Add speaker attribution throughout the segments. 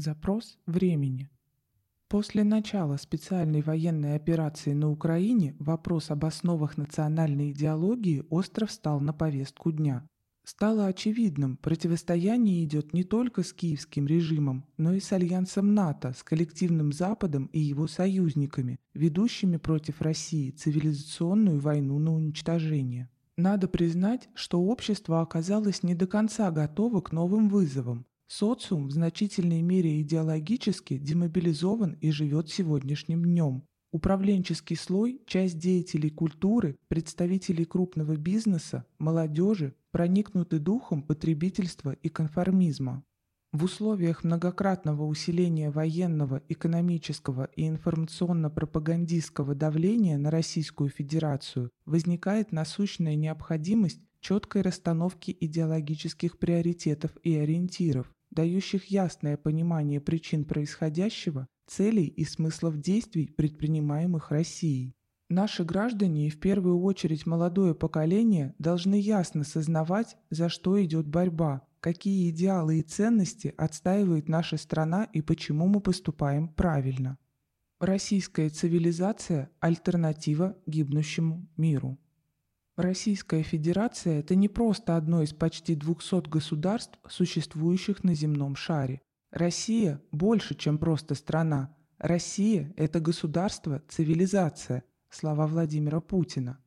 Speaker 1: Запрос времени. После начала специальной военной операции на Украине вопрос об основах национальной идеологии остро встал на повестку дня. Стало очевидным, противостояние идет не только с киевским режимом, но и с альянсом НАТО, с коллективным Западом и его союзниками, ведущими против России цивилизационную войну на уничтожение. Надо признать, что общество оказалось не до конца готово к новым вызовам, Социум в значительной мере идеологически демобилизован и живет сегодняшним днем. Управленческий слой, часть деятелей культуры, представителей крупного бизнеса, молодежи проникнуты духом потребительства и конформизма. В условиях многократного усиления военного, экономического и информационно-пропагандистского давления на Российскую Федерацию возникает насущная необходимость четкой расстановки идеологических приоритетов и ориентиров, дающих ясное понимание причин происходящего, целей и смыслов действий, предпринимаемых Россией. Наши граждане и в первую очередь молодое поколение должны ясно сознавать, за что идет борьба, какие идеалы и ценности отстаивает наша страна и почему мы поступаем правильно. Российская цивилизация – альтернатива гибнущему миру. Российская Федерация – это не просто одно из почти 200 государств, существующих на земном шаре. Россия больше, чем просто страна. Россия – это государство, цивилизация, слова Владимира Путина.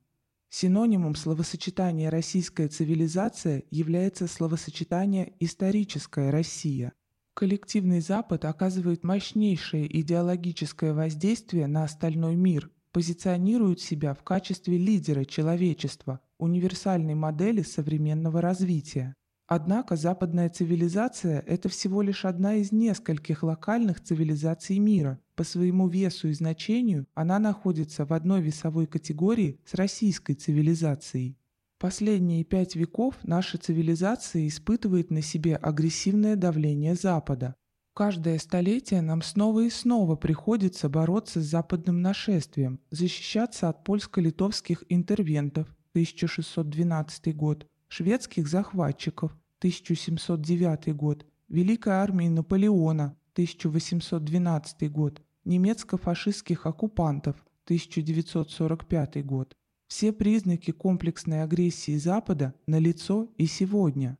Speaker 1: Синонимом словосочетания «российская цивилизация» является словосочетание «историческая Россия». Коллективный Запад оказывает мощнейшее идеологическое воздействие на остальной мир – позиционируют себя в качестве лидера человечества, универсальной модели современного развития. Однако западная цивилизация – это всего лишь одна из нескольких локальных цивилизаций мира. По своему весу и значению она находится в одной весовой категории с российской цивилизацией. Последние пять веков наша цивилизация испытывает на себе агрессивное давление Запада, Каждое столетие нам снова и снова приходится бороться с западным нашествием, защищаться от польско-литовских интервентов 1612 год, шведских захватчиков 1709 год, Великой армии Наполеона 1812 год, немецко-фашистских оккупантов 1945 год. Все признаки комплексной агрессии Запада налицо и сегодня.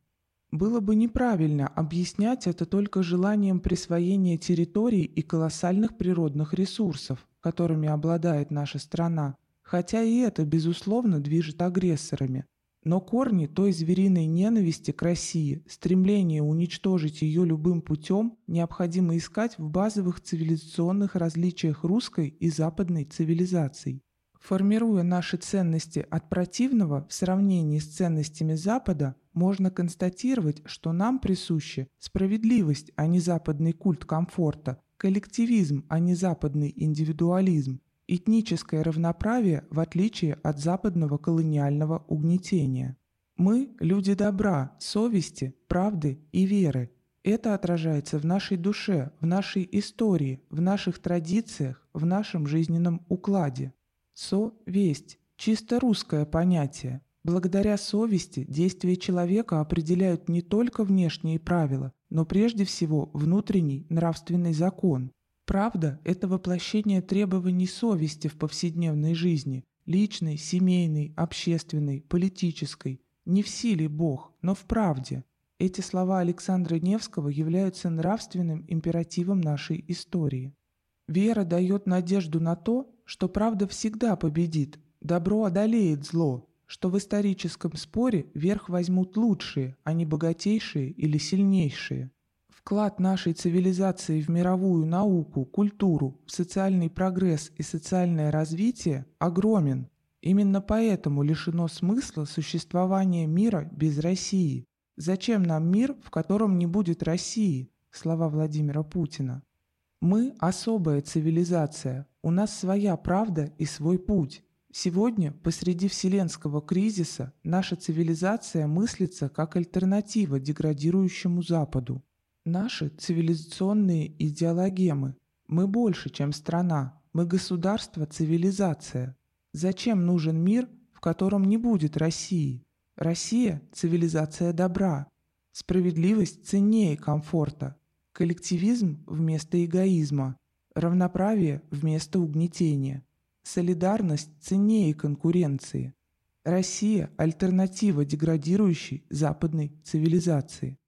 Speaker 1: Было бы неправильно объяснять это только желанием присвоения территорий и колоссальных природных ресурсов, которыми обладает наша страна, хотя и это, безусловно, движет агрессорами. Но корни той звериной ненависти к России, стремление уничтожить ее любым путем, необходимо искать в базовых цивилизационных различиях русской и западной цивилизаций. Формируя наши ценности от противного в сравнении с ценностями Запада, можно констатировать, что нам присущи справедливость, а не западный культ комфорта, коллективизм, а не западный индивидуализм, этническое равноправие в отличие от западного колониального угнетения. Мы – люди добра, совести, правды и веры. Это отражается в нашей душе, в нашей истории, в наших традициях, в нашем жизненном укладе. Совесть – чисто русское понятие. Благодаря совести действия человека определяют не только внешние правила, но прежде всего внутренний нравственный закон. Правда – это воплощение требований совести в повседневной жизни, личной, семейной, общественной, политической. Не в силе Бог, но в правде. Эти слова Александра Невского являются нравственным императивом нашей истории. Вера дает надежду на то, что правда всегда победит, добро одолеет зло, что в историческом споре верх возьмут лучшие, а не богатейшие или сильнейшие. Вклад нашей цивилизации в мировую науку, культуру, в социальный прогресс и социальное развитие огромен. Именно поэтому лишено смысла существование мира без России. Зачем нам мир, в котором не будет России? Слова Владимира Путина. Мы – особая цивилизация, у нас своя правда и свой путь. Сегодня, посреди вселенского кризиса, наша цивилизация мыслится как альтернатива деградирующему Западу. Наши цивилизационные идеологемы. Мы больше, чем страна. Мы государство-цивилизация. Зачем нужен мир, в котором не будет России? Россия – цивилизация добра. Справедливость ценнее комфорта. Коллективизм вместо эгоизма, равноправие вместо угнетения, солидарность ценнее конкуренции. Россия – альтернатива деградирующей западной цивилизации.